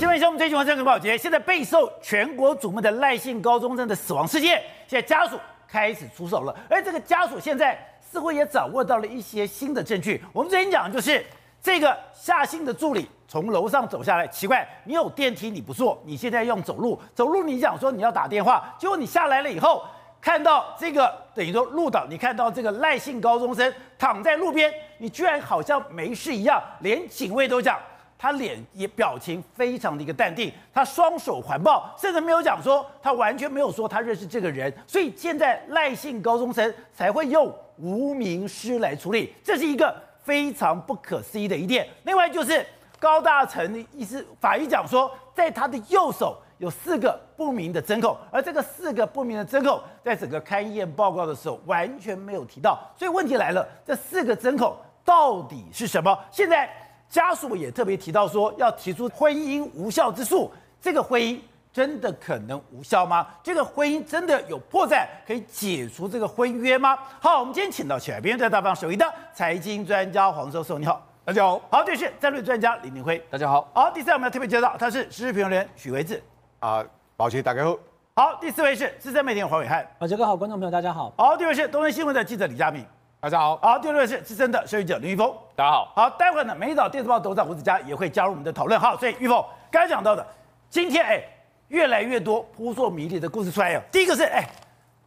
新闻节目，最新黄山跟宝杰，现在备受全国瞩目的赖姓高中生的死亡事件，现在家属开始出手了，而这个家属现在似乎也掌握到了一些新的证据。我们之前讲就是这个夏姓的助理从楼上走下来，奇怪，你有电梯你不坐，你现在用走路，走路你讲说你要打电话，结果你下来了以后，看到这个等于说路倒，你看到这个赖姓高中生躺在路边，你居然好像没事一样，连警卫都讲。他脸也表情非常的一个淡定，他双手环抱，甚至没有讲说他完全没有说他认识这个人，所以现在赖姓高中生才会用无名尸来处理，这是一个非常不可思议的一点。另外就是高大成的意思，法医讲说，在他的右手有四个不明的针孔，而这个四个不明的针孔在整个勘验报告的时候完全没有提到，所以问题来了，这四个针孔到底是什么？现在。家属也特别提到说，要提出婚姻无效之诉。这个婚姻真的可能无效吗？这个婚姻真的有破绽可以解除这个婚约吗？好，我们今天请到起来，别人在大方首席的财经专家黄教授，你好，大家好。好，这是战略专家李明辉，大家好。好，第三我们要特别介绍，他是时事评论员许维志，啊，宝杰大家好。好，第四位是资深媒体人黄伟汉，宝杰哥好，观众朋友大家好。好，第五位是东森新闻的记者李嘉铭。大家好，好，第六位是资深的社运记者林玉峰，大家好，好，待会呢，美丽岛电视报董事长吴子嘉也会加入我们的讨论，好，所以玉峰刚才讲到的，今天哎，越来越多扑朔迷离的故事出来了。第一个是哎，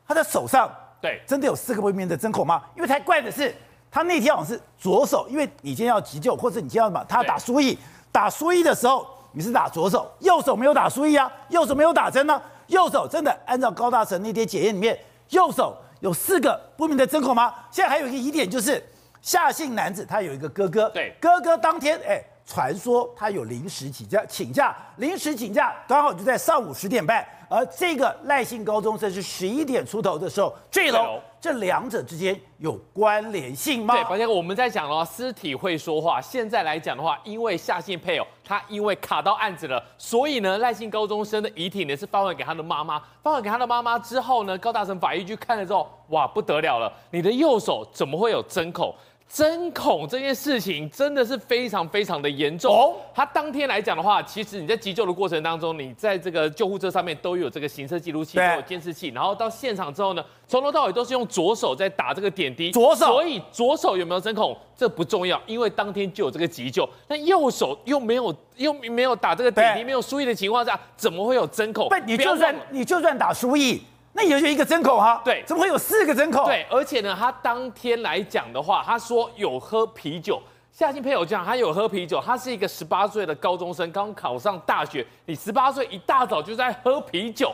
他的手上对真的有四个不明的针孔吗？因为才怪的是，他那天好像是左手，因为你今天要急救，或者你今天要什么他打输液，打输液的时候你是打左手，右手没有打输液啊，右手没有打针呢、啊，右手真的按照高大成那天检验里面，右手。有四个不明的针孔吗？现在还有一个疑点，就是夏姓男子他有一个哥哥，对，哥哥当天哎，传说他有临时请假，请假临时请假，刚好就在上午十点半。而这个赖姓高中生是十一点出头的时候坠楼，这两者之间有关联性吗？对，宝杰哥，我们在讲的话，尸体会说话。现在来讲的话，因为夏姓配偶他因为卡到案子了，所以呢，赖姓高中生的遗体呢是发还给他的妈妈。发还给他的妈妈之后呢，高大成法医去看了之后，哇，不得了了，你的右手怎么会有针孔？针孔这件事情真的是非常非常的严重哦。他当天来讲的话，其实你在急救的过程当中，你在这个救护车上面都有这个行车记录器，都有监视器。然后到现场之后呢，从头到尾都是用左手在打这个点滴。左手，所以左手有没有针孔这不重要，因为当天就有这个急救。但右手又没有又没有打这个点滴，没有输液的情况下，怎么会有针孔？不，你就算你就算打输液。那也就一个针孔哈，对，怎么会有四个针孔？对，而且呢，他当天来讲的话，他说有喝啤酒。夏新配偶讲，他有喝啤酒，他是一个十八岁的高中生，刚考上大学。你十八岁一大早就在喝啤酒，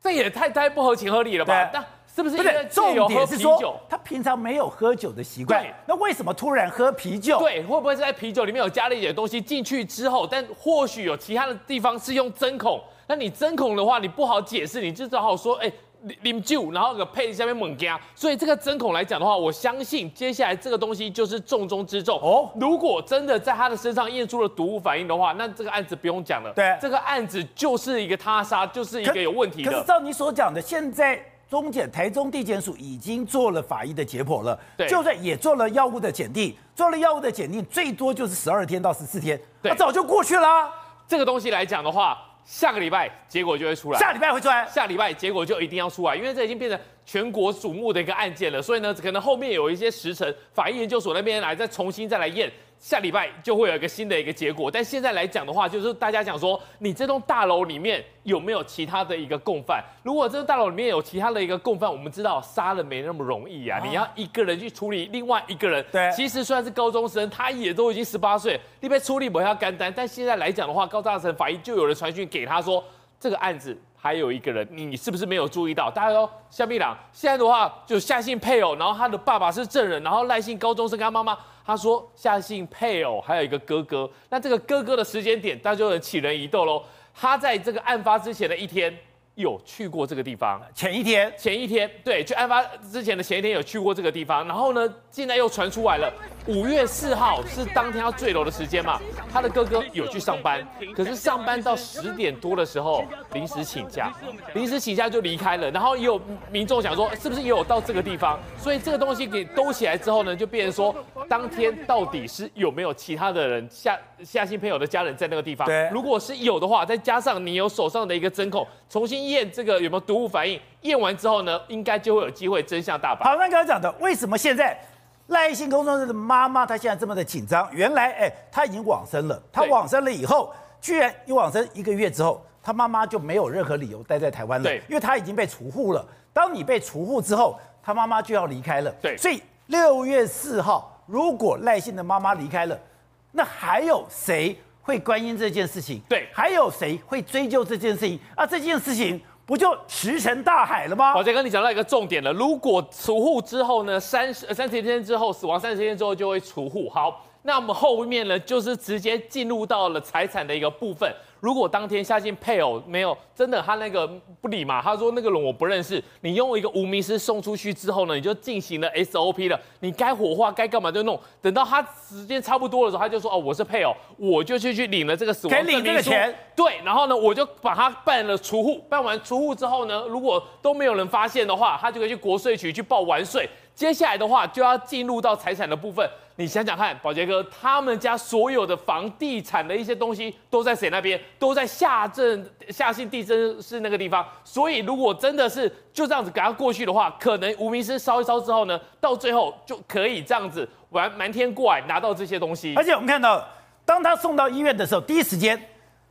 这也太太不合情合理了吧？那是不是？不是，重点是说他平常没有喝酒的习惯，那为什么突然喝啤酒？对，会不会是在啤酒里面有加了一点东西进去之后？但或许有其他的地方是用针孔。那你针孔的话，你不好解释，你就只好说，哎、欸，啉酒，然后个配下面猛加。所以这个针孔来讲的话，我相信接下来这个东西就是重中之重哦。如果真的在他的身上验出了毒物反应的话，那这个案子不用讲了。对，这个案子就是一个他杀，就是一个有问题的。可，可是照你所讲的，现在中检台中地检署已经做了法医的解剖了，对，就算也做了药物的检定，做了药物的检定，最多就是十二天到十四天，对，那早就过去了啊。这个东西来讲的话。下个礼拜结果就会出来，下礼拜会出来，下礼拜结果就一定要出来，因为这已经变成全国瞩目的一个案件了，所以呢，可能后面有一些时程，法医研究所那边来再重新再来验。下礼拜就会有一个新的一个结果，但现在来讲的话，就是大家讲说，你这栋大楼里面有没有其他的一个共犯？如果这栋大楼里面有其他的一个共犯，我们知道杀人没那么容易啊，你要一个人去处理另外一个人。对，其实虽然是高中生，他也都已经十八岁，你被处理不要干单。但现在来讲的话，高大成法医就有人传讯给他说，这个案子还有一个人，你是不是没有注意到？大家说，夏碧朗现在的话就夏姓配偶，然后他的爸爸是证人，然后赖姓高中生跟他妈妈。他说夏姓配偶还有一个哥哥，那这个哥哥的时间点，大家就能起人疑窦喽。他在这个案发之前的一天，有去过这个地方。前一天，前一天，对，就案发之前的前一天有去过这个地方。然后呢，现在又传出来了，五月四号是当天要坠楼的时间嘛？他的哥哥有去上班，可是上班到十点多的时候临时请假，临时请假就离开了。然后也有民众想说，是不是也有到这个地方？所以这个东西给兜起来之后呢，就变成说，当天到底是有没有其他的人夏夏新朋友的家人在那个地方？对，如果是有的话，再加上你有手上的一个针孔，重新验这个有没有毒物反应，验完之后呢，应该就会有机会真相大白。好，那刚刚讲的，为什么现在赖姓工作者的妈妈她现在这么的紧张？原来，哎，她已经往生了。她往生了以后，居然一往生一个月之后，她妈妈就没有任何理由待在台湾了。对，因为她已经被除户了。当你被除户之后，她妈妈就要离开了。对，所以六月四号，如果赖姓的妈妈离开了，那还有谁会关心这件事情？对，还有谁会追究这件事情？啊，这件事情。不就石沉大海了吗？宝杰跟，你讲到一个重点了。如果除户之后呢，三十三十天之后死亡，三十天之后就会除户。好，那我们后面呢，就是直接进入到了财产的一个部分。如果当天夏信配偶没有真的他那个不理嘛，他说那个人我不认识，你用一个无名尸送出去之后呢，你就进行了 SOP 了，你该火化该干嘛就弄，等到他时间差不多的时候，他就说哦，我是配偶，我就去去领了这个死亡证明书，领这个钱，对，然后呢我就把他办了除户，办完除户之后呢，如果都没有人发现的话，他就可以去国税局去报完税。接下来的话就要进入到财产的部分，你想想看，宝杰哥他们家所有的房地产的一些东西都在谁那边？都在下镇下信地震室那个地方。所以如果真的是就这样子给他过去的话，可能无名尸烧一烧之后呢，到最后就可以这样子玩瞒天过海拿到这些东西。而且我们看到，当他送到医院的时候，第一时间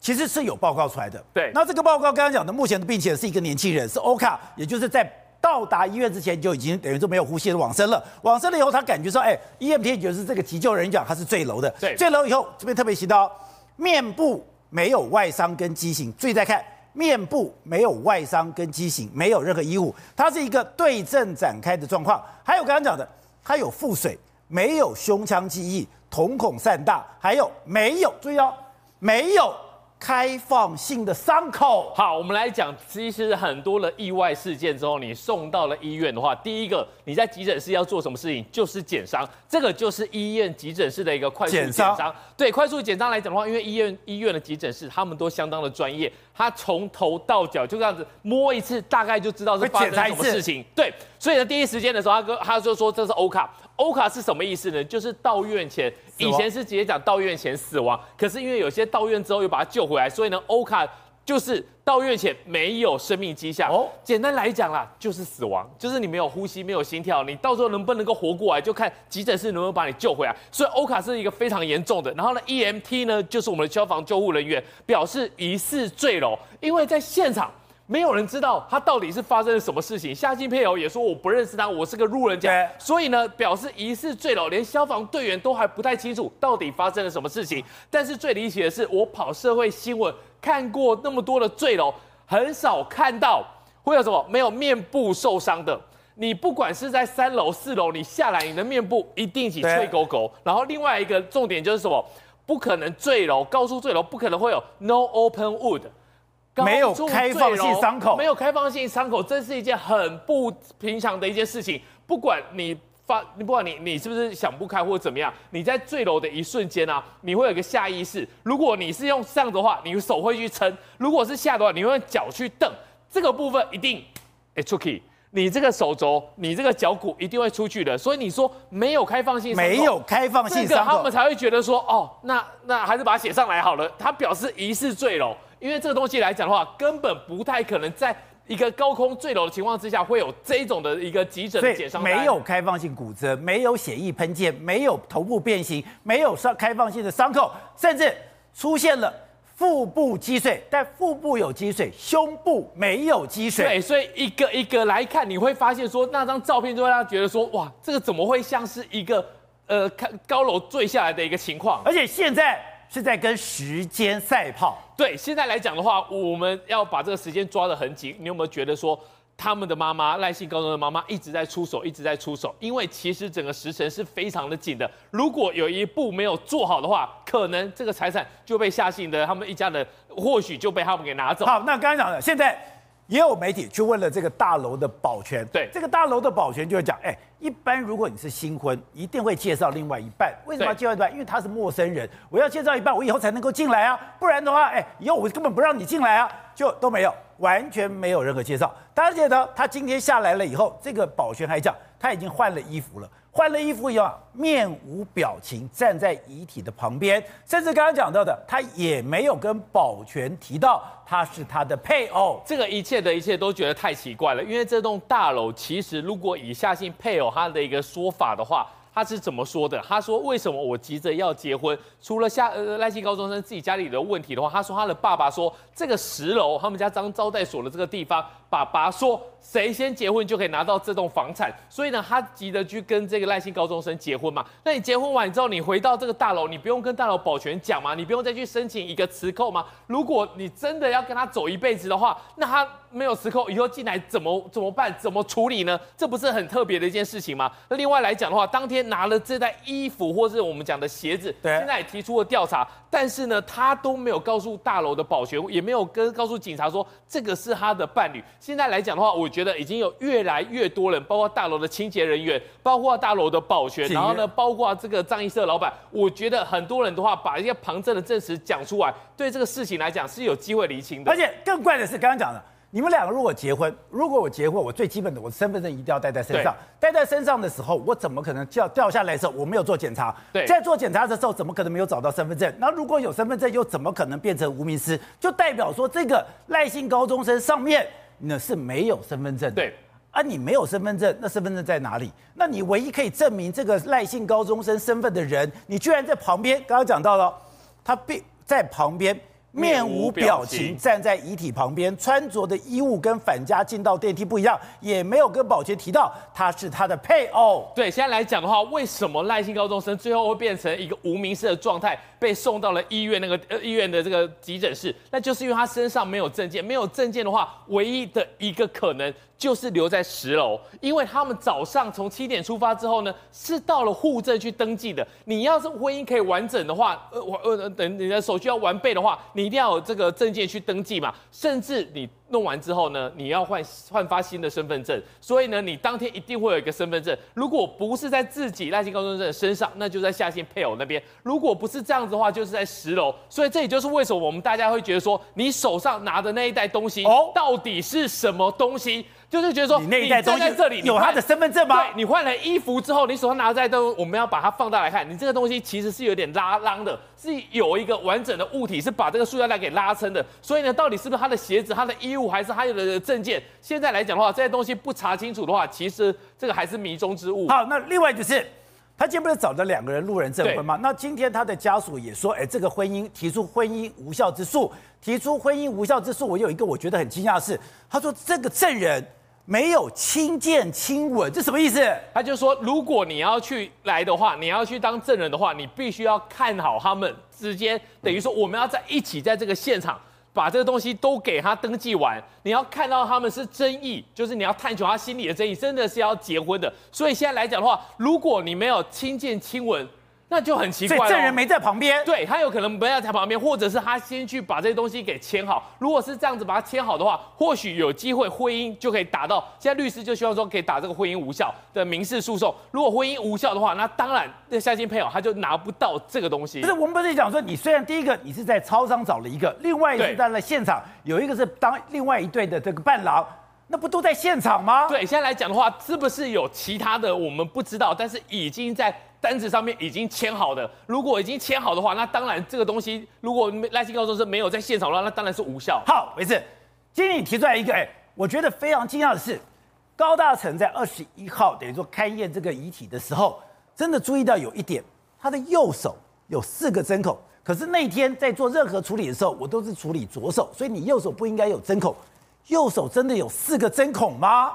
其实是有报告出来的。对，那这个报告刚刚讲的，目前的病情是一个年轻人，是欧卡，也就是在。到达医院之前就已经等于说没有呼吸的往生了。往生了以后，他感觉说，哎，EMT 就是这个急救人员讲他是坠楼的。对，坠楼以后这边特别提到，面部没有外伤跟畸形。注意再看，面部没有外伤跟畸形，没有任何衣物，它是一个对症展开的状况。还有刚刚讲的，他有腹水，没有胸腔记忆，瞳孔散大，还有没有？注意哦，没有。开放性的伤口。好，我们来讲，其实很多的意外事件之后，你送到了医院的话，第一个你在急诊室要做什么事情？就是检伤，这个就是医院急诊室的一个快速检伤。对，快速检伤来讲的话，因为医院医院的急诊室他们都相当的专业，他从头到脚就这样子摸一次，大概就知道是发生什么事情。对，所以呢，第一时间的时候，他哥他就说这是欧卡。欧卡是什么意思呢？就是到院前，以前是直接讲到院前死亡，可是因为有些到院之后又把他救回来，所以呢，欧卡就是到院前没有生命迹象。哦，简单来讲啦，就是死亡，就是你没有呼吸，没有心跳，你到时候能不能够活过来，就看急诊室能不能把你救回来。所以欧卡是一个非常严重的。然后呢，EMT 呢就是我们的消防救护人员，表示疑似坠楼，因为在现场。没有人知道他到底是发生了什么事情。夏金配偶也说我不认识他，我是个路人甲，所以呢，表示疑似坠楼，连消防队员都还不太清楚到底发生了什么事情。但是最离奇的是，我跑社会新闻看过那么多的坠楼，很少看到会有什么没有面部受伤的。你不管是在三楼、四楼，你下来，你的面部一定起脆狗狗。然后另外一个重点就是什么？不可能坠楼，高速坠楼不可能会有 no open wound。没有开放性伤口，没有开放性伤口，这是一件很不平常的一件事情。不管你发，你不管你你是不是想不开或者怎么样，你在坠楼的一瞬间啊，你会有一个下意识。如果你是用上的话，你手会去撑；如果是下的话，你会用脚去蹬。这个部分一定，哎，出去，你这个手肘，你这个脚骨一定会出去的。所以你说没有开放性，没有开放性伤口，他们才会觉得说，哦，那那还是把它写上来好了。他表示疑似坠楼。因为这个东西来讲的话，根本不太可能在一个高空坠楼的情况之下会有这种的一个急诊的检伤。没有开放性骨折，没有血液喷溅，没有头部变形，没有伤开放性的伤口，甚至出现了腹部积水，但腹部有积水，胸部没有积水。对，所以一个一个来看，你会发现说那张照片就会让他觉得说，哇，这个怎么会像是一个呃看高楼坠下来的一个情况？而且现在。是在跟时间赛跑。对，现在来讲的话，我们要把这个时间抓得很紧。你有没有觉得说，他们的妈妈赖姓高中的妈妈一直在出手，一直在出手？因为其实整个时辰是非常的紧的。如果有一步没有做好的话，可能这个财产就被夏姓的他们一家人或许就被他们给拿走。好，那刚才讲的，现在也有媒体去问了这个大楼的保全，对这个大楼的保全就会讲，哎，一般如果你是新婚，一定会介绍另外一半。为什么要介绍一半？因为他是陌生人，我要介绍一半，我以后才能够进来啊，不然的话，哎，以后我根本不让你进来啊，就都没有，完全没有任何介绍。大家记得他今天下来了以后，这个保全还讲他已经换了衣服了。换了衣服以后，面无表情站在遗体的旁边，甚至刚刚讲到的，他也没有跟保全提到他是他的配偶。这个一切的一切都觉得太奇怪了，因为这栋大楼其实如果以下信配偶他的一个说法的话，他是怎么说的？他说为什么我急着要结婚？除了下呃赖姓高中生自己家里的问题的话，他说他的爸爸说这个十楼他们家当招待所的这个地方。爸爸说：“谁先结婚就可以拿到这栋房产，所以呢，他急着去跟这个赖姓高中生结婚嘛。那你结婚完之后，你回到这个大楼，你不用跟大楼保全讲吗？你不用再去申请一个磁扣吗？如果你真的要跟他走一辈子的话，那他没有磁扣，以后进来怎么怎么办？怎么处理呢？这不是很特别的一件事情吗？那另外来讲的话，当天拿了这袋衣服或是我们讲的鞋子，对，现在也提出了调查，但是呢，他都没有告诉大楼的保全，也没有跟告诉警察说这个是他的伴侣。现在来讲的话，我。我觉得已经有越来越多人，包括大楼的清洁人员，包括大楼的保全，然后呢，包括这个葬仪社老板。我觉得很多人的话，把一些旁证的证实讲出来，对这个事情来讲是有机会厘清的。而且更怪的是，刚刚讲的，你们两个如果结婚，如果我结婚，我最基本的，我的身份证一定要带在身上。带在身上的时候，我怎么可能掉掉下来的时候，我没有做检查？对，在做检查的时候，怎么可能没有找到身份证？那如果有身份证，又怎么可能变成无名尸？就代表说，这个赖姓高中生上面那是没有身份证的。对。啊，你没有身份证，那身份证在哪里？那你唯一可以证明这个赖姓高中生身份的人，你居然在旁边。刚刚讲到了，他并在旁边。面无表情站在遗体旁边，穿着的衣物跟返家进到电梯不一样，也没有跟保全提到他是他的配偶。对，现在来讲的话，为什么赖姓高中生最后会变成一个无名氏的状态，被送到了医院那个呃医院的这个急诊室？那就是因为他身上没有证件，没有证件的话，唯一的一个可能就是留在十楼，因为他们早上从七点出发之后呢，是到了户政去登记的。你要是婚姻可以完整的话，呃，我呃等你的手续要完备的话，你。你一定要有这个证件去登记嘛，甚至你弄完之后呢，你要换换发新的身份证，所以呢，你当天一定会有一个身份证。如果不是在自己赖姓高中生的身上，那就在夏信配偶那边。如果不是这样子的话，就是在十楼。所以这也就是为什么我们大家会觉得说，你手上拿的那一袋东西，哦，到底是什么东西？就是觉得说，你那一袋东西在这里有他的身份证吗？对，你换了衣服之后，你手上拿的这袋东西，我们要把它放大来看，你这个东西其实是有点拉拉的，是有一个完整的物体是把这个塑料袋给拉撑的。所以呢，到底是不是他的鞋子、他的衣物，还是他有的证件？现在来讲的话，这些东西不查清楚的话，其实这个还是迷中之物。好，那另外就是，他今天不是找了两个人路人证婚吗？那今天他的家属也说，哎，这个婚姻提出婚姻无效之诉，提出婚姻无效之诉。我有一个我觉得很惊讶的是，他说这个证人。没有亲见亲吻，这什么意思？他就说，如果你要去来的话，你要去当证人的话，你必须要看好他们之间，等于说我们要在一起在这个现场把这个东西都给他登记完。你要看到他们是真意，就是你要探求他心里的真意，真的是要结婚的。所以现在来讲的话，如果你没有亲见亲吻。那就很奇怪，所以证人没在旁边，对，他有可能没在旁边，或者是他先去把这些东西给签好。如果是这样子把它签好的话，或许有机会婚姻就可以达到。现在律师就希望说可以打这个婚姻无效的民事诉讼。如果婚姻无效的话，那当然那相亲配偶他就拿不到这个东西。不是，我们不是讲说，你虽然第一个你是在超商找了一个，另外一个是在了现场有一个是当另外一对的这个伴郎，那不都在现场吗？对，现在来讲的话，是不是有其他的我们不知道，但是已经在。单子上面已经签好的，如果已经签好的话，那当然这个东西，如果赖姓高中是没有在现场的话，那当然是无效。好，没事。今天你提出来一个，哎，我觉得非常惊讶的是，高大成在二十一号等于说勘验这个遗体的时候，真的注意到有一点，他的右手有四个针孔，可是那天在做任何处理的时候，我都是处理左手，所以你右手不应该有针孔，右手真的有四个针孔吗？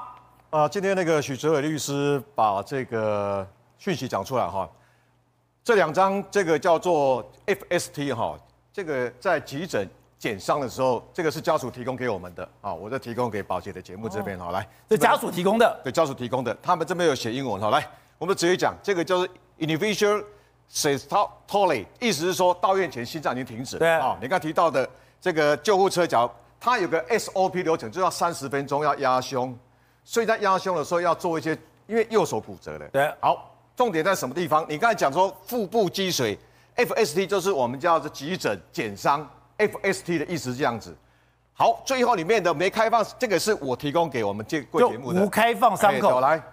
啊、呃，今天那个许哲伟律师把这个。讯息讲出来哈，这两张这个叫做 FST 哈，这个在急诊检伤的时候，这个是家属提供给我们的啊，我再提供给宝姐的节目这边哈，来，这家属提供的，对，家属提供的，他们这边有写英文哈，来，我们直接讲，这个叫做 individual systole，意思是说到院前心脏已经停止，对。啊，你刚提到的这个救护车脚它有个 SOP 流程，就要三十分钟要压胸，所以在压胸的时候要做一些，因为右手骨折的。对，好，重点在什么地方？你刚才讲说腹部积水，FST 就是我们叫做急诊减伤，FST 的意思是这样子。好，最后里面的没开放，这个是我提供给我们这贵节目的无开放伤口。来，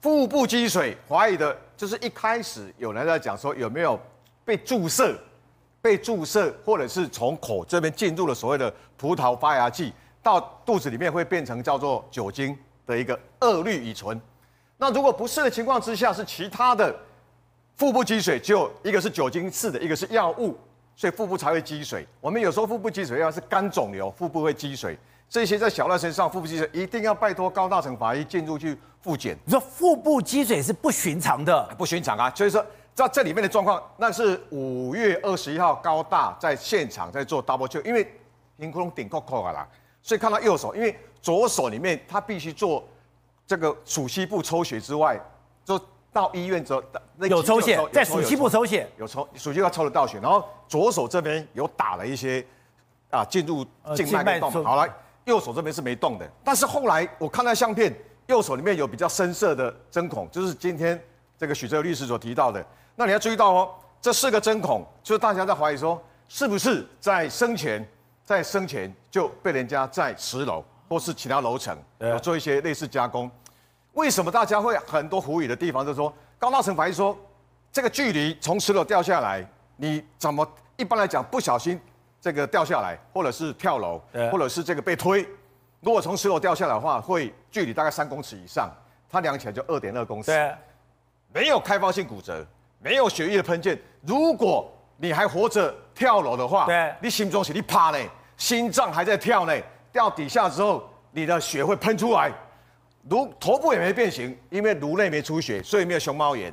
腹部积水，怀疑的就是一开始有人在讲说有没有被注射，被注射，或者是从口这边进入了所谓的葡萄发芽剂，到肚子里面会变成叫做酒精的一个二氯乙醇。那如果不是的情况之下，是其他的腹部积水，就一个是酒精刺的，一个是药物。所以腹部才会积水。我们有时候腹部积水要是肝肿瘤，腹部会积水。这些在小赖身上腹部积水，一定要拜托高大成法医进入去复检。你说腹部积水是不寻常的，不寻常啊！所以说在这里面的状况，那是五月二十一号高大在现场在做 double check，因为阴窟窿顶扣扣啦，所以看到右手，因为左手里面他必须做这个鼠蹊部抽血之外，就。到医院之后，那有抽血，在鼠蹊部抽血，有抽，鼠蹊要抽得到血，然后左手这边有打了一些，啊，进入静脉的动。好了，右手这边是没动的。但是后来我看到相片，右手里面有比较深色的针孔，就是今天这个许哲律师所提到的。那你要注意到哦，这四个针孔，就是大家在怀疑说，是不是在生前，在生前就被人家在十楼或是其他楼层有做一些类似加工。为什么大家会很多狐疑的地方？就是说，高大成法医说，这个距离从十楼掉下来，你怎么一般来讲不小心这个掉下来，或者是跳楼，或者是这个被推，如果从十楼掉下来的话，会距离大概三公尺以上，它量起来就二点二公尺。对，没有开放性骨折，没有血液的喷溅。如果你还活着跳楼的话，对，你心中血你怕呢，心脏还在跳呢，掉底下之后，你的血会喷出来。颅头部也没变形，因为颅内没出血，所以没有熊猫眼。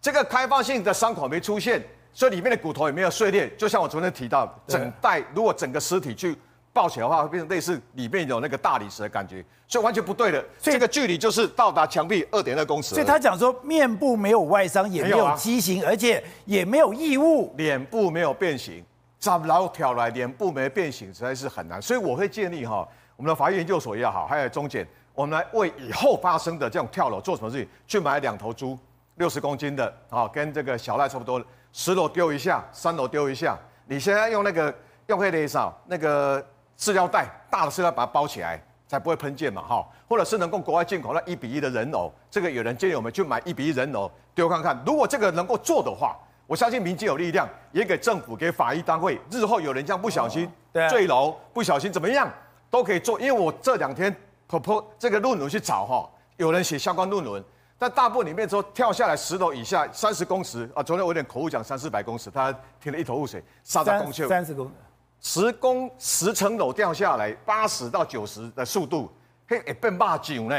这个开放性的伤口没出现，所以里面的骨头也没有碎裂。就像我昨天提到，整袋如果整个尸体去抱起来的话，会变成类似里面有那个大理石的感觉，所以完全不对的。所以这个距离就是到达墙壁二点二公尺。所以他讲说面部没有外伤，也没有畸形，而且也没有异物，脸部没有变形，找老挑来脸部没变形，实在是很难。所以我会建议哈，我们的法医研究所也好，还有中检。我们来为以后发生的这种跳楼做什么事情？去买两头猪，六十公斤的，啊，跟这个小赖差不多，十楼丢一下，三楼丢一下。你现在用那个用黑雷扫那个塑料袋，大的塑料把它包起来，才不会喷溅嘛，哈。或者是能够国外进口那一比一的人偶，这个有人建议我们去买一比一人偶丢看看。如果这个能够做的话，我相信民间有力量，也给政府、给法医单位，日后有人这样不小心坠楼，不小心怎么样都可以做。因为我这两天。婆婆，这个论文去找哈，有人写相关论文，但大部分里面说跳下来十楼以下三十公尺啊，昨天我有点口误讲三四百公尺，他听得一头雾水，三十公尺，三十公，十公十层楼掉下来八十到九十的速度，嘿，也被骂酒呢，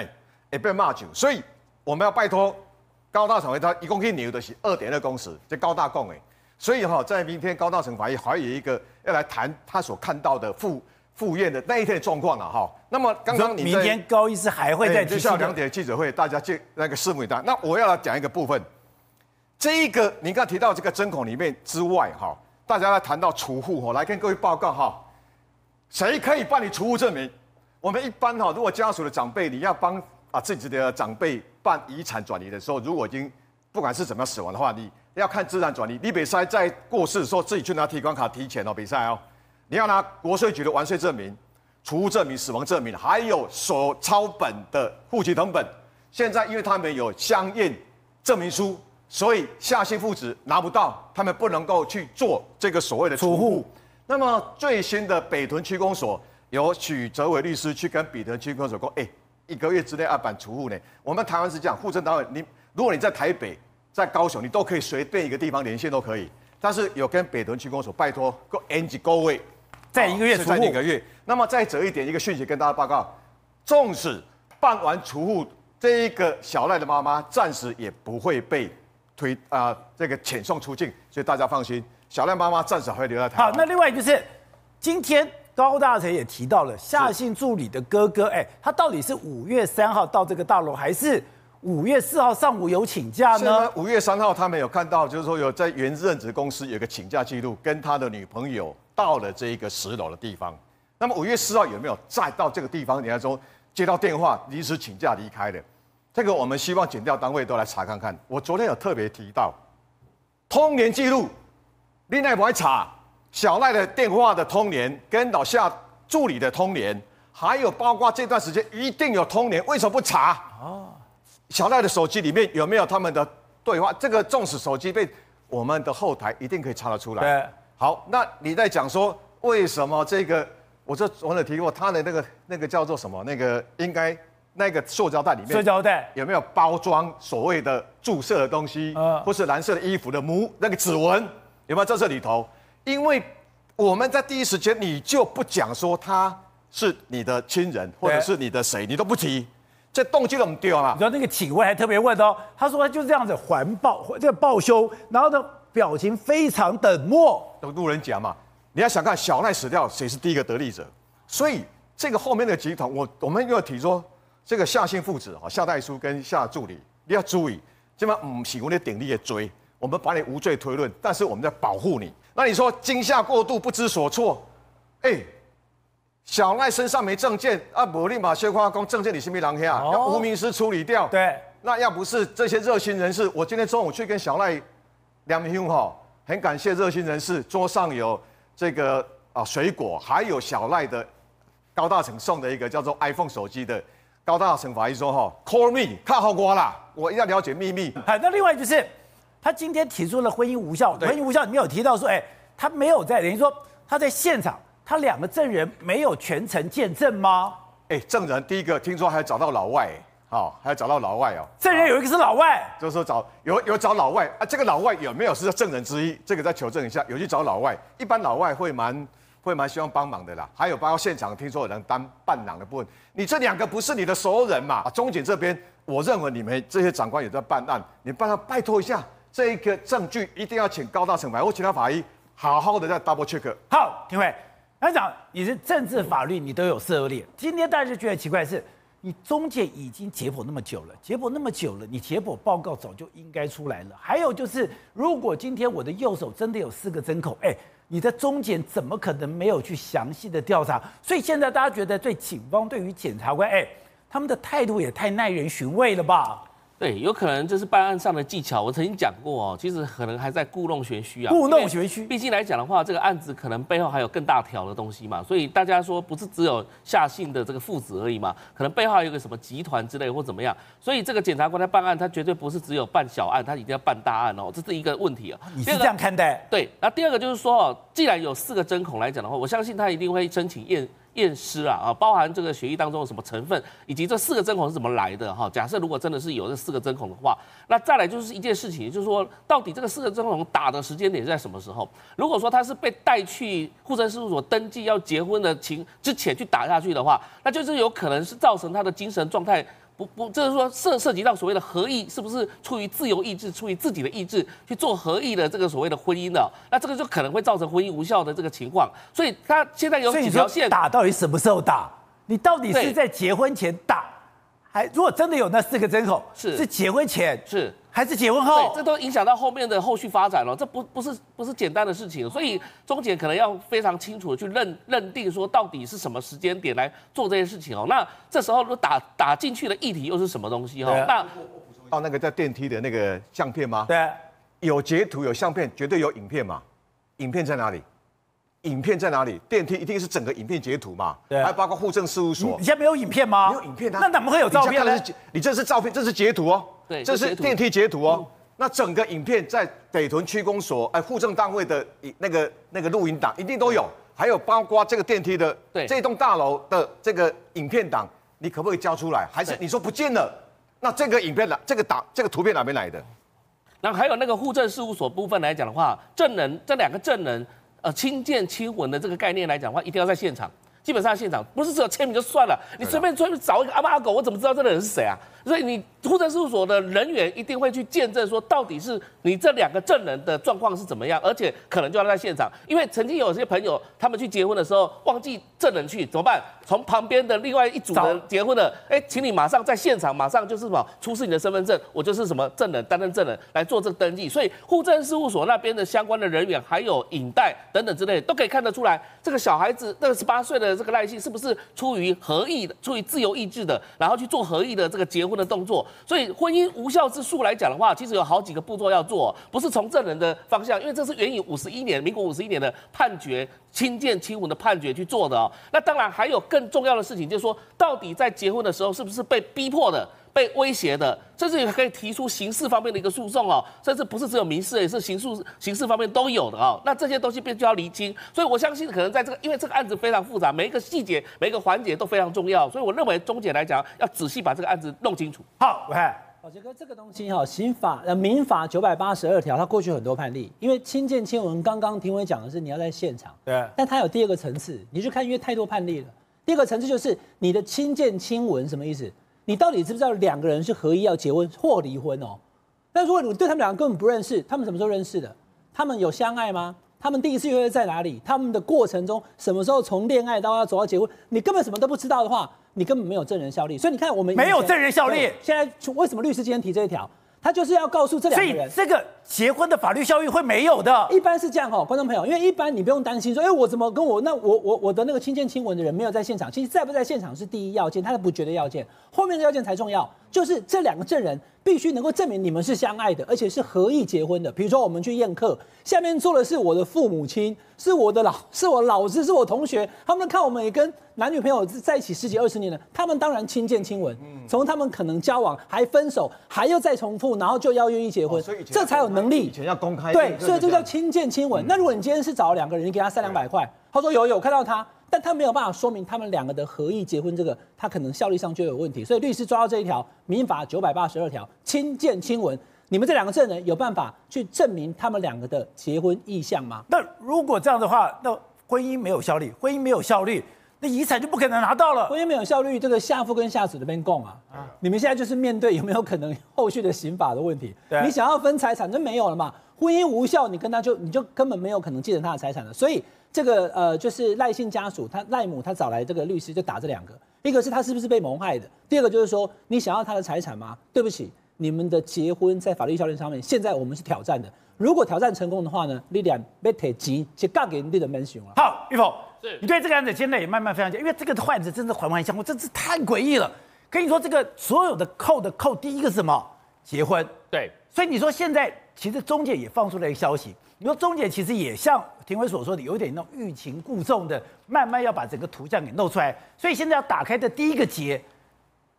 也变骂酒，所以我们要拜托高大成为他一共可以扭的是二点二公尺，这高大共哎，所以哈，在明天高大成法院还有一个要来谈他所看到的副。赴宴的那一天的状况了哈，那么刚刚你明天高医师还会再下午两点的记者会，大家见那个拭目以待。那我要来讲一个部分，这一个你刚提到这个针孔里面之外哈，大家来谈到除户哈，来跟各位报告哈，谁可以办理除户证明？我们一般哈，如果家属的长辈你要帮啊自己的长辈办遗产转移的时候，如果已经不管是怎么样死亡的话，你要看资产转移，你比赛在过世的时候自己去拿提款卡提钱哦，比赛哦。你要拿国税局的完税证明、除户证明、死亡证明，还有所抄本的户籍成本。现在因为他们有相应证明书，所以夏姓父子拿不到，他们不能够去做这个所谓的储户。那么最新的北屯区公所由许哲伟律师去跟北屯区公所说：“哎，一个月之内要办储户呢。”我们台湾是这样，户政单位，你如果你在台北、在高雄，你都可以随便一个地方连线都可以。但是有跟北屯区公所拜托各 N 级各位。在一个月除户，一个月。那么再折一点，一个讯息跟大家报告：纵使办完除户，这一个小赖的妈妈暂时也不会被推啊、呃，这个遣送出境。所以大家放心，小赖妈妈暂时还会留在台湾。好，那另外就是今天高大成也提到了夏姓助理的哥哥，哎，他到底是五月三号到这个大楼，还是五月四号上午有请假呢？五月三号他们有看到，就是说有在原任职公司有个请假记录，跟他的女朋友。到了这一个十楼的地方，那么五月四号有没有再到这个地方？你来说接到电话，临时请假离开的，这个我们希望检调单位都来查看看。我昨天有特别提到通联记录，另外我还查小赖的电话的通联跟老夏助理的通联，还有包括这段时间一定有通联，为什么不查？哦，小赖的手机里面有没有他们的对话？这个纵使手机被我们的后台一定可以查得出来。好，那你在讲说为什么这个？我这我有提过，他的那个那个叫做什么？那个应该那个塑胶袋里面，塑胶袋有没有包装所谓的注射的东西？呃，或是蓝色的衣服的模那个指纹有没有在这里头？因为我们在第一时间你就不讲说他是你的亲人或者是你的谁，你都不提，这动机都不丢啊。你知道那个警卫还特别问哦，他说他就这样子环抱这个抱胸，然后呢表情非常冷漠，有路人甲嘛。你要想看小赖死掉，谁是第一个得利者？所以这个后面的集团，我我们又要提说，这个夏姓父子哈，夏代书跟夏助理，你要注意，基本上唔喜欢你鼎力的追，我们把你无罪推论，但是我们在保护你。那你说惊吓过度，不知所措，哎，小赖身上没证件啊，不立马薛化工证件你是没狼黑啊，要无名尸处理掉。对，那要不是这些热心人士，我今天中午去跟小赖两名兄哈，很感谢热心人士，桌上有。这个啊，水果还有小赖的高大成送的一个叫做 iPhone 手机的高大成法医说哈，Call me，看好我啦，我一定要了解秘密。好，那另外就是他今天提出了婚姻无效，婚姻无效，你没有提到说，哎，他没有在，等于说他在现场，他两个证人没有全程见证吗？哎，证人第一个听说还找到老外。好，还要找到老外哦。证人有一个是老外，就是说找有有找老外啊。这个老外有没有是证人之一？这个再求证一下。有去找老外，一般老外会蛮会蛮希望帮忙的啦。还有包括现场听说有人当伴郎的部分，你这两个不是你的熟人嘛？啊，中检这边，我认为你们这些长官也在办案，你帮他拜托一下，这一个证据一定要请高大成法或其他法医好好的再 double check。好，廷辉，来讲你是政治法律你都有涉猎，今天大家就觉得奇怪的是。你中检已经解剖那么久了，解剖那么久了，你解剖报告早就应该出来了。还有就是，如果今天我的右手真的有四个针孔，哎，你的中检怎么可能没有去详细的调查？所以现在大家觉得对警方、对于检察官，哎，他们的态度也太耐人寻味了吧？对，有可能这是办案上的技巧。我曾经讲过哦，其实可能还在故弄玄虚啊。故弄玄虚，毕竟来讲的话，这个案子可能背后还有更大条的东西嘛。所以大家说不是只有夏姓的这个父子而已嘛，可能背后还有一个什么集团之类或怎么样。所以这个检察官在办案，他绝对不是只有办小案，他一定要办大案哦，这是一个问题啊。你是这样看待？对。那第二个就是说哦，既然有四个针孔来讲的话，我相信他一定会申请验。验尸啊啊，包含这个血液当中有什么成分，以及这四个针孔是怎么来的哈？假设如果真的是有这四个针孔的话，那再来就是一件事情，就是说到底这个四个针孔打的时间点是在什么时候？如果说他是被带去户政事务所登记要结婚的情之前去打下去的话，那就是有可能是造成他的精神状态。不不，就是说涉涉及到所谓的合意，是不是出于自由意志，出于自己的意志去做合意的这个所谓的婚姻的？那这个就可能会造成婚姻无效的这个情况。所以他现在有几条线打，到底什么时候打？你到底是在结婚前打，还如果真的有那四个针孔，是是结婚前是。还是结婚后，这都影响到后面的后续发展了。这不不是不是简单的事情，所以中检可能要非常清楚的去认认定说到底是什么时间点来做这些事情哦。那这时候如果打打进去的议题又是什么东西哦？那到、哦、那个在电梯的那个相片吗？对，有截图有相片，绝对有影片嘛？影片在哪里？影片在哪里？电梯一定是整个影片截图嘛？对，还包括户政事务所。你现在没有影片吗？没有影片啊？那怎么会有照片呢？你，这是照片，这是截图哦。对，这是电梯截图哦。嗯、那整个影片在北屯区公所哎，户政单位的那个那个录音档一定都有，还有包括这个电梯的对这栋大楼的这个影片档，你可不可以交出来？还是你说不见了？那这个影片哪？这个档这个图片哪边来的？然后还有那个户政事务所部分来讲的话，证人这两个证人呃亲见亲闻的这个概念来讲的话，一定要在现场。基本上现场不是只有签名就算了，你随便随便找一个阿猫阿狗，我怎么知道这个人是谁啊？所以你户政事务所的人员一定会去见证，说到底是你这两个证人的状况是怎么样，而且可能就要在现场，因为曾经有些朋友他们去结婚的时候忘记证人去怎么办？从旁边的另外一组人结婚的，哎，请你马上在现场，马上就是什么出示你的身份证，我就是什么证人，担任证人来做这个登记。所以户政事务所那边的相关的人员还有影带等等之类，都可以看得出来，这个小孩子那个十八岁的这个赖姓是不是出于合意的、出于自由意志的，然后去做合意的这个结婚的动作。所以婚姻无效之诉来讲的话，其实有好几个步骤要做，不是从证人的方向，因为这是援引五十一年民国五十一年的判决亲见亲闻的判决去做的哦。那当然还有更重要的事情，就是说到底在结婚的时候是不是被逼迫的？被威胁的，甚至也可以提出刑事方面的一个诉讼哦，甚至不是只有民事，也是刑事、刑事方面都有的哦。那这些东西必须要厘清，所以我相信可能在这个，因为这个案子非常复杂，每一个细节、每一个环节都非常重要，所以我认为中检来讲要仔细把这个案子弄清楚。好，我看宝杰哥，这个东西哈，刑法呃民法九百八十二条，它过去很多判例，因为亲见亲闻，刚刚庭伟讲的是你要在现场，对，但它有第二个层次，你去看，因为太多判例了。第二个层次就是你的亲见亲闻什么意思？你到底知不知道两个人是合意要结婚或离婚哦？但如果你对他们两个根本不认识，他们什么时候认识的？他们有相爱吗？他们第一次约会在哪里？他们的过程中什么时候从恋爱到要走到结婚？你根本什么都不知道的话，你根本没有证人效力。所以你看，我们没有证人效力。现在为什么律师今天提这一条？他就是要告诉这两个人，所以这个结婚的法律效益会没有的。一般是这样哈，观众朋友，因为一般你不用担心说，哎，我怎么跟我那我我我的那个亲见亲闻的人没有在现场？其实在不在现场是第一要件，他是不绝对要件，后面的要件才重要。就是这两个证人必须能够证明你们是相爱的，而且是合意结婚的。比如说我们去宴客，下面坐的是我的父母亲，是我的老，是我老师，是我同学，他们看我们也跟男女朋友在一起十几二十年了，他们当然亲见亲闻。从他们可能交往，还分手，还要再重复，然后就要愿意结婚，哦、这才有能力。以前要公开。对，所以这叫亲见亲闻。嗯、那如果你今天是找两个人，你给他三两百块，他说有有看到他。但他没有办法说明他们两个的合意结婚，这个他可能效力上就有问题。所以律师抓到这一条民法九百八十二条亲见亲闻，你们这两个证人有办法去证明他们两个的结婚意向吗？那如果这样的话，那婚姻没有效力，婚姻没有效力，那遗产就不可能拿到了。婚姻没有效率，这个下父跟下子这边供啊，啊你们现在就是面对有没有可能后续的刑法的问题。对你想要分财产，就没有了嘛。婚姻无效，你跟他就你就根本没有可能继承他的财产了。所以。这个呃，就是赖姓家属，他赖母他找来这个律师就打这两个，一个是他是不是被谋害的，第二个就是说你想要他的财产吗？对不起，你们的结婚在法律效力上面，现在我们是挑战的。如果挑战成功的话呢，你俩被提及就嫁给你的门雄了。好，玉凤，是你对这个案子现在也慢慢非常讲，因为这个患者真是环环相扣，真是太诡异了。跟你说，这个所有的扣的扣，第一个是什么？结婚。对，所以你说现在其实中介也放出了一个消息。你说中介其实也像庭伟所说的，有点那种欲擒故纵的，慢慢要把整个图像给弄出来。所以现在要打开的第一个结，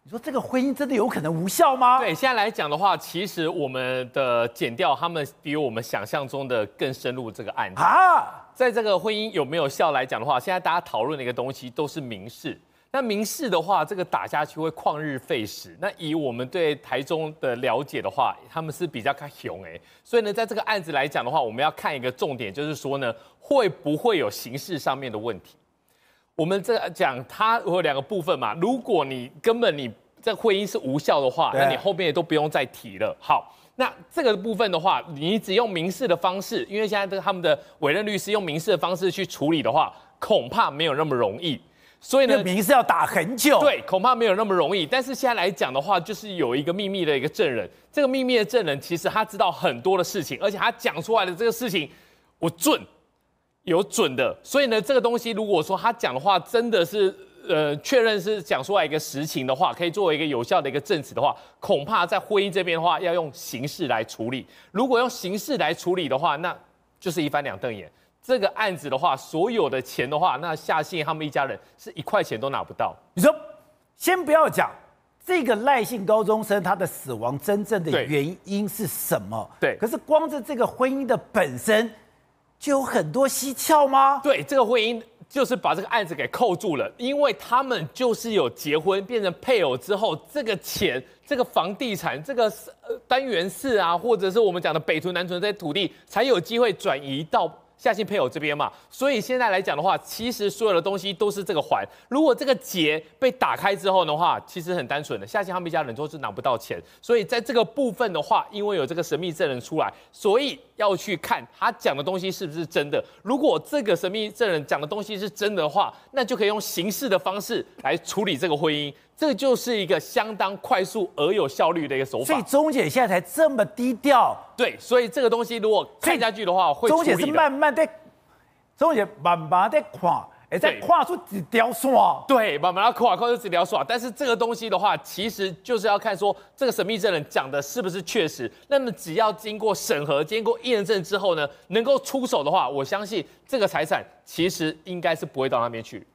你说这个婚姻真的有可能无效吗？对，现在来讲的话，其实我们的检调他们比我们想象中的更深入这个案子啊。在这个婚姻有没有效来讲的话，现在大家讨论的一个东西都是民事。那民事的话，这个打下去会旷日费时。那以我们对台中的了解的话，他们是比较看熊哎，所以呢，在这个案子来讲的话，我们要看一个重点，就是说呢，会不会有刑事上面的问题？我们这讲它有两个部分嘛。如果你根本你这婚姻是无效的话，那你后面也都不用再提了。好，那这个部分的话，你只用民事的方式，因为现在这个他们的委任律师用民事的方式去处理的话，恐怕没有那么容易。所以呢，民事要打很久，对，恐怕没有那么容易。但是现在来讲的话，就是有一个秘密的一个证人，这个秘密的证人其实他知道很多的事情，而且他讲出来的这个事情，我准，有准的。所以呢，这个东西如果说他讲的话真的是呃确认是讲出来一个实情的话，可以作为一个有效的一个证词的话，恐怕在婚姻这边的话要用刑事来处理。如果用刑事来处理的话，那就是一翻两瞪眼。这个案子的话，所有的钱的话，那夏信他们一家人是一块钱都拿不到。你说，先不要讲这个赖姓高中生他的死亡真正的原因是什么？对。可是光是这个婚姻的本身就有很多蹊跷吗？对，这个婚姻就是把这个案子给扣住了，因为他们就是有结婚变成配偶之后，这个钱、这个房地产、这个单元室啊，或者是我们讲的北屯、南屯这些土地，才有机会转移到。夏信配偶这边嘛。所以现在来讲的话，其实所有的东西都是这个环。如果这个结被打开之后的话，其实很单纯的，夏信他们一家人都是拿不到钱。所以在这个部分的话，因为有这个神秘证人出来，所以要去看他讲的东西是不是真的。如果这个神秘证人讲的东西是真的话，那就可以用刑事的方式来处理这个婚姻。这就是一个相当快速而有效率的一个手法。所以钟姐现在才这么低调。对，所以这个东西如果看下去的话，会钟姐是慢慢的，钟姐慢慢的垮。哎，再跨出几条线？对，慢慢要跨跨出几条线。但是这个东西的话，其实就是要看说这个神秘证人讲的是不是确实。那么只要经过审核、经过验证之后呢，能够出手的话，我相信这个财产其实应该是不会到那边去。